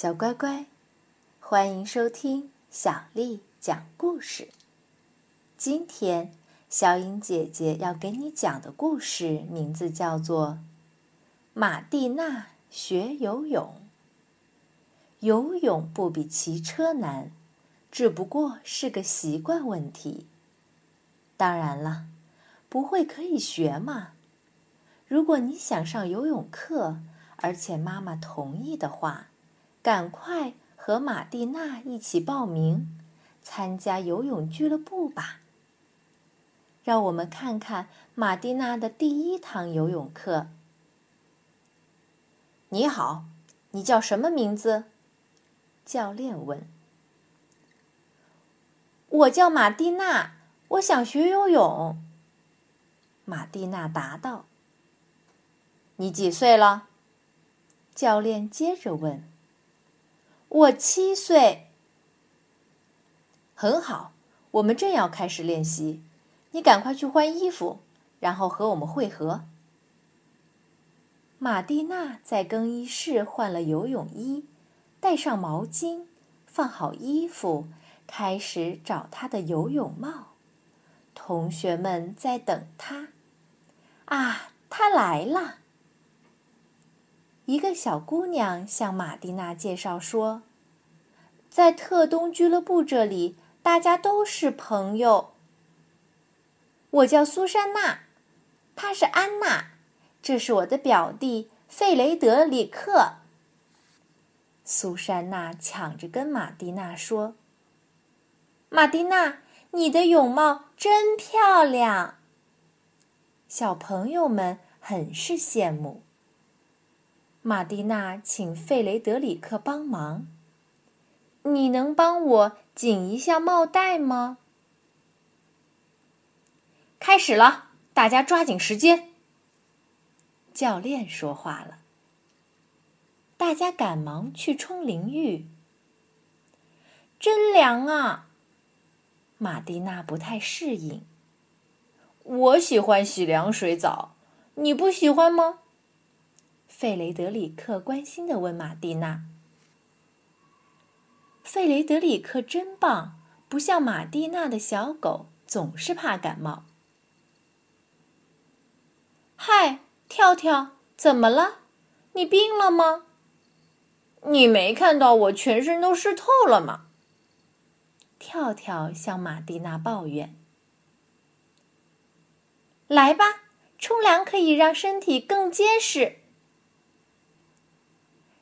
小乖乖，欢迎收听小丽讲故事。今天，小颖姐姐要给你讲的故事名字叫做《马蒂娜学游泳》。游泳不比骑车难，只不过是个习惯问题。当然了，不会可以学嘛。如果你想上游泳课，而且妈妈同意的话，赶快和马蒂娜一起报名参加游泳俱乐部吧。让我们看看马蒂娜的第一堂游泳课。你好，你叫什么名字？教练问。我叫马蒂娜，我想学游泳。马蒂娜答道。你几岁了？教练接着问。我七岁。很好，我们正要开始练习，你赶快去换衣服，然后和我们会合。马蒂娜在更衣室换了游泳衣，带上毛巾，放好衣服，开始找她的游泳帽。同学们在等她。啊，她来了！一个小姑娘向马蒂娜介绍说：“在特东俱乐部这里，大家都是朋友。我叫苏珊娜，她是安娜，这是我的表弟费雷德里克。”苏珊娜抢着跟马蒂娜说：“马蒂娜，你的泳帽真漂亮。”小朋友们很是羡慕。马蒂娜请费雷德里克帮忙。你能帮我紧一下帽带吗？开始了，大家抓紧时间。教练说话了。大家赶忙去冲淋浴。真凉啊！马蒂娜不太适应。我喜欢洗凉水澡，你不喜欢吗？费雷德里克关心的问马蒂娜：“费雷德里克真棒，不像马蒂娜的小狗，总是怕感冒。”嗨，跳跳，怎么了？你病了吗？你没看到我全身都湿透了吗？跳跳向马蒂娜抱怨：“来吧，冲凉可以让身体更结实。”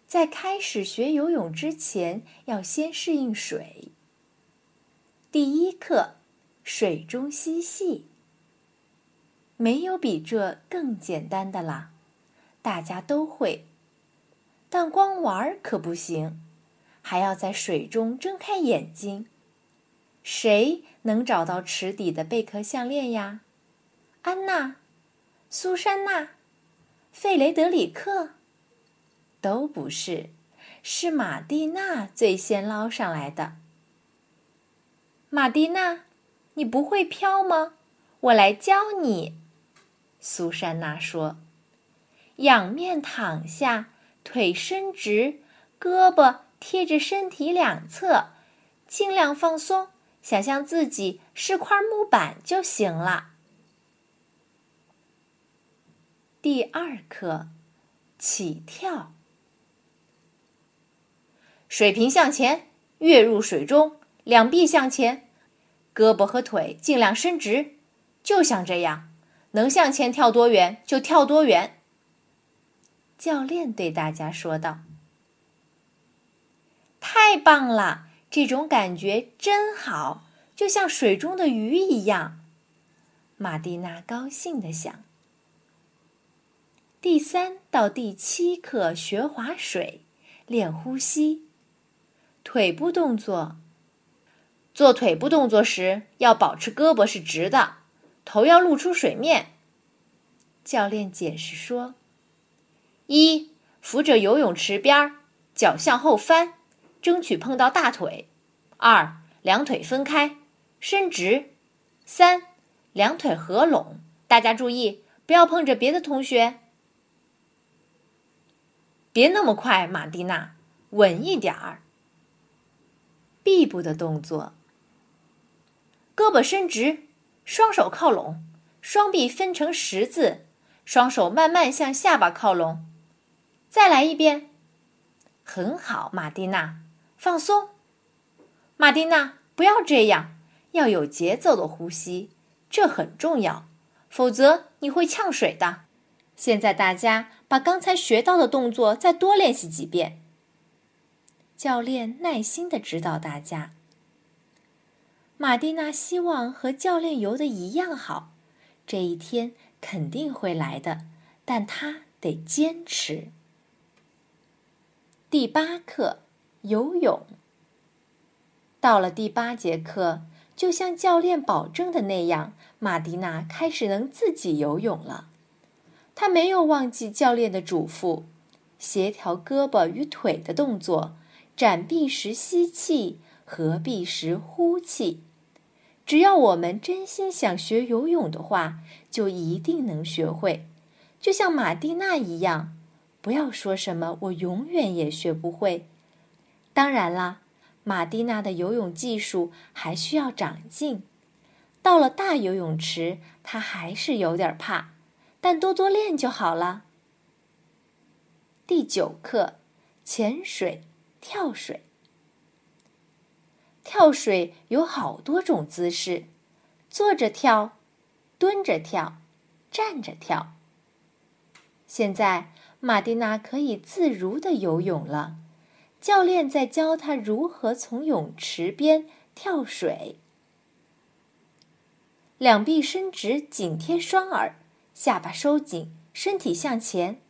在开始学游泳之前，要先适应水。第一课，水中嬉戏。没有比这更简单的啦，大家都会。但光玩可不行，还要在水中睁开眼睛。谁能找到池底的贝壳项链呀？安娜、苏珊娜、费雷德里克。都不是，是马蒂娜最先捞上来的。马蒂娜，你不会漂吗？我来教你。苏珊娜说：“仰面躺下，腿伸直，胳膊贴着身体两侧，尽量放松，想象自己是块木板就行了。”第二课，起跳。水平向前，跃入水中，两臂向前，胳膊和腿尽量伸直，就像这样，能向前跳多远就跳多远。教练对大家说道：“太棒了，这种感觉真好，就像水中的鱼一样。”马蒂娜高兴地想。第三到第七课学划水，练呼吸。腿部动作。做腿部动作时，要保持胳膊是直的，头要露出水面。教练解释说：一，扶着游泳池边儿，脚向后翻，争取碰到大腿；二，两腿分开，伸直；三，两腿合拢。大家注意，不要碰着别的同学。别那么快，马蒂娜。稳一点儿。臂部的动作，胳膊伸直，双手靠拢，双臂分成十字，双手慢慢向下巴靠拢。再来一遍，很好，马蒂娜，放松。马蒂娜，不要这样，要有节奏的呼吸，这很重要，否则你会呛水的。现在大家把刚才学到的动作再多练习几遍。教练耐心的指导大家。马蒂娜希望和教练游的一样好，这一天肯定会来的，但她得坚持。第八课，游泳。到了第八节课，就像教练保证的那样，马蒂娜开始能自己游泳了。她没有忘记教练的嘱咐：协调胳膊与腿的动作。展臂时吸气，合臂时呼气。只要我们真心想学游泳的话，就一定能学会。就像马蒂娜一样，不要说什么“我永远也学不会”。当然啦，马蒂娜的游泳技术还需要长进。到了大游泳池，她还是有点怕，但多多练就好了。第九课，潜水。跳水，跳水有好多种姿势，坐着跳，蹲着跳，站着跳。现在马蒂娜可以自如的游泳了，教练在教她如何从泳池边跳水。两臂伸直，紧贴双耳，下巴收紧，身体向前。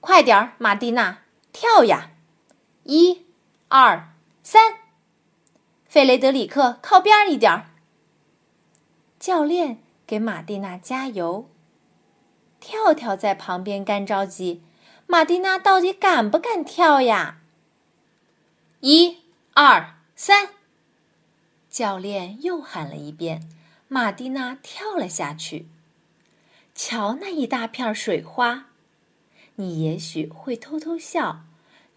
快点儿，马蒂娜！跳呀！一、二、三，费雷德里克靠边一点儿。教练给马蒂娜加油。跳跳在旁边干着急，马蒂娜到底敢不敢跳呀？一、二、三，教练又喊了一遍，马蒂娜跳了下去。瞧那一大片水花！你也许会偷偷笑，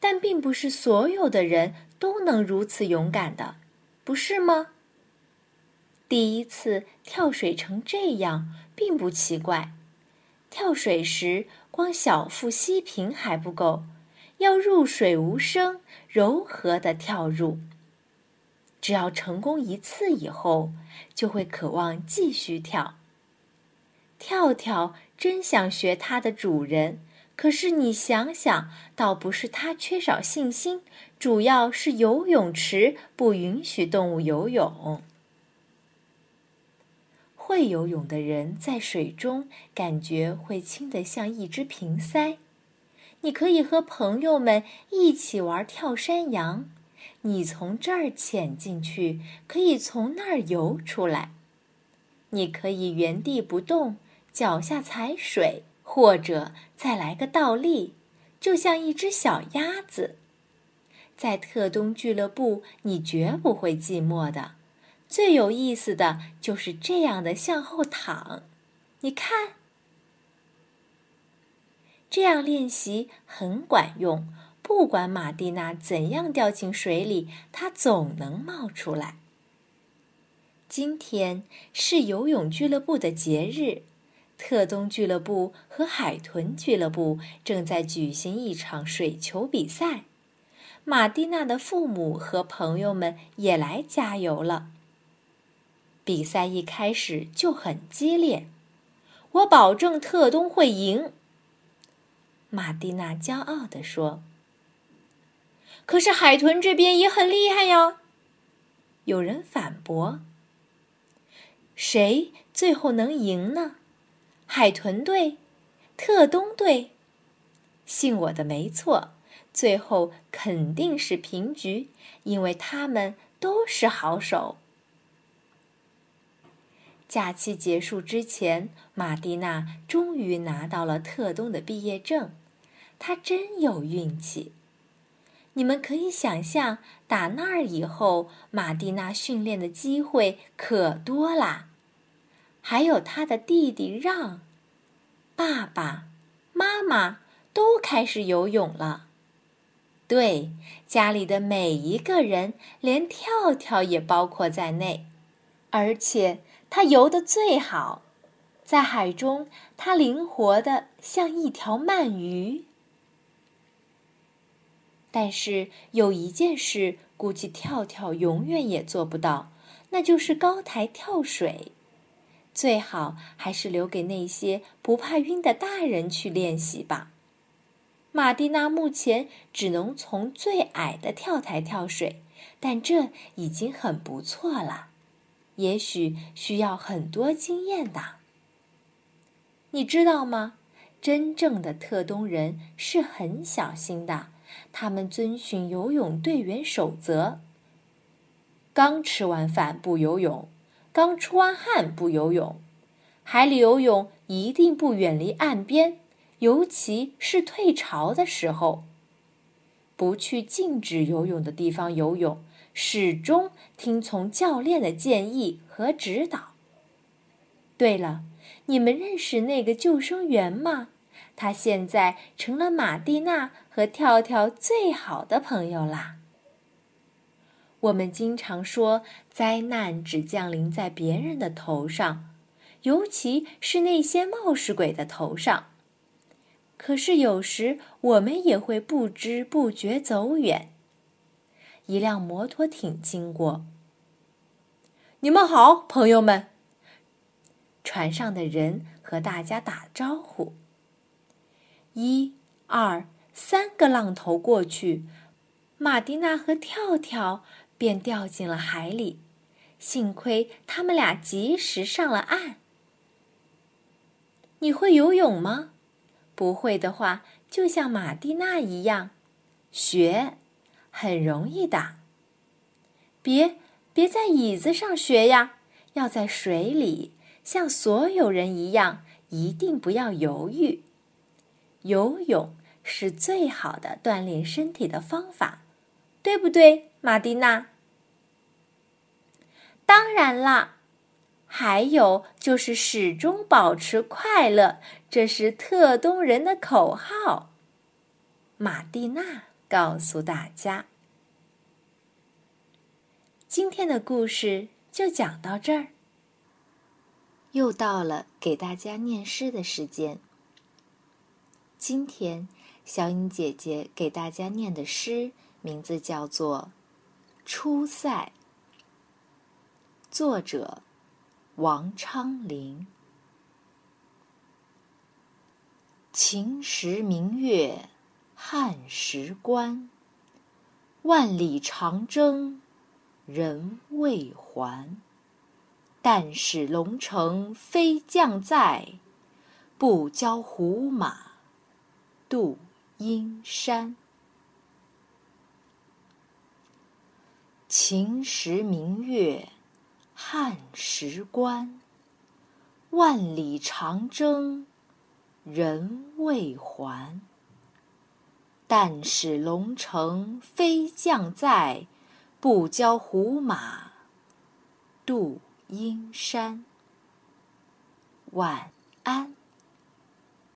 但并不是所有的人都能如此勇敢的，不是吗？第一次跳水成这样并不奇怪。跳水时，光小腹吸平还不够，要入水无声、柔和的跳入。只要成功一次以后，就会渴望继续跳。跳跳真想学它的主人。可是你想想，倒不是他缺少信心，主要是游泳池不允许动物游泳。会游泳的人在水中感觉会轻得像一只瓶塞。你可以和朋友们一起玩跳山羊，你从这儿潜进去，可以从那儿游出来。你可以原地不动，脚下踩水。或者再来个倒立，就像一只小鸭子。在特东俱乐部，你绝不会寂寞的。最有意思的就是这样的向后躺。你看，这样练习很管用。不管马蒂娜怎样掉进水里，她总能冒出来。今天是游泳俱乐部的节日。特东俱乐部和海豚俱乐部正在举行一场水球比赛，马蒂娜的父母和朋友们也来加油了。比赛一开始就很激烈，我保证特东会赢。马蒂娜骄傲地说：“可是海豚这边也很厉害呀。”有人反驳：“谁最后能赢呢？”海豚队，特东队，信我的没错，最后肯定是平局，因为他们都是好手。假期结束之前，马蒂娜终于拿到了特东的毕业证，她真有运气。你们可以想象，打那儿以后，马蒂娜训练的机会可多啦。还有他的弟弟让，爸爸妈妈都开始游泳了。对，家里的每一个人，连跳跳也包括在内，而且他游得最好，在海中，他灵活的像一条鳗鱼。但是有一件事，估计跳跳永远也做不到，那就是高台跳水。最好还是留给那些不怕晕的大人去练习吧。马蒂娜目前只能从最矮的跳台跳水，但这已经很不错了。也许需要很多经验的。你知道吗？真正的特东人是很小心的。他们遵循游泳队员守则：刚吃完饭不游泳，刚出完汗不游泳，海里游泳一定不远离岸边，尤其是退潮的时候。不去禁止游泳的地方游泳，始终听从教练的建议和指导。对了，你们认识那个救生员吗？他现在成了马蒂娜和跳跳最好的朋友啦。我们经常说，灾难只降临在别人的头上，尤其是那些冒失鬼的头上。可是有时我们也会不知不觉走远。一辆摩托艇经过。你们好，朋友们。船上的人和大家打招呼。一、二、三个浪头过去，马蒂娜和跳跳便掉进了海里。幸亏他们俩及时上了岸。你会游泳吗？不会的话，就像马蒂娜一样，学，很容易的。别别在椅子上学呀，要在水里，像所有人一样，一定不要犹豫。游泳是最好的锻炼身体的方法，对不对，马蒂娜？当然啦，还有就是始终保持快乐，这是特东人的口号。马蒂娜告诉大家，今天的故事就讲到这儿。又到了给大家念诗的时间。今天，小颖姐姐给大家念的诗名字叫做《出塞》，作者王昌龄。秦时明月汉时关，万里长征人未还。但使龙城飞将在，不教胡马。度阴山。秦时明月汉时关，万里长征人未还。但使龙城飞将在，不教胡马度阴山。晚安。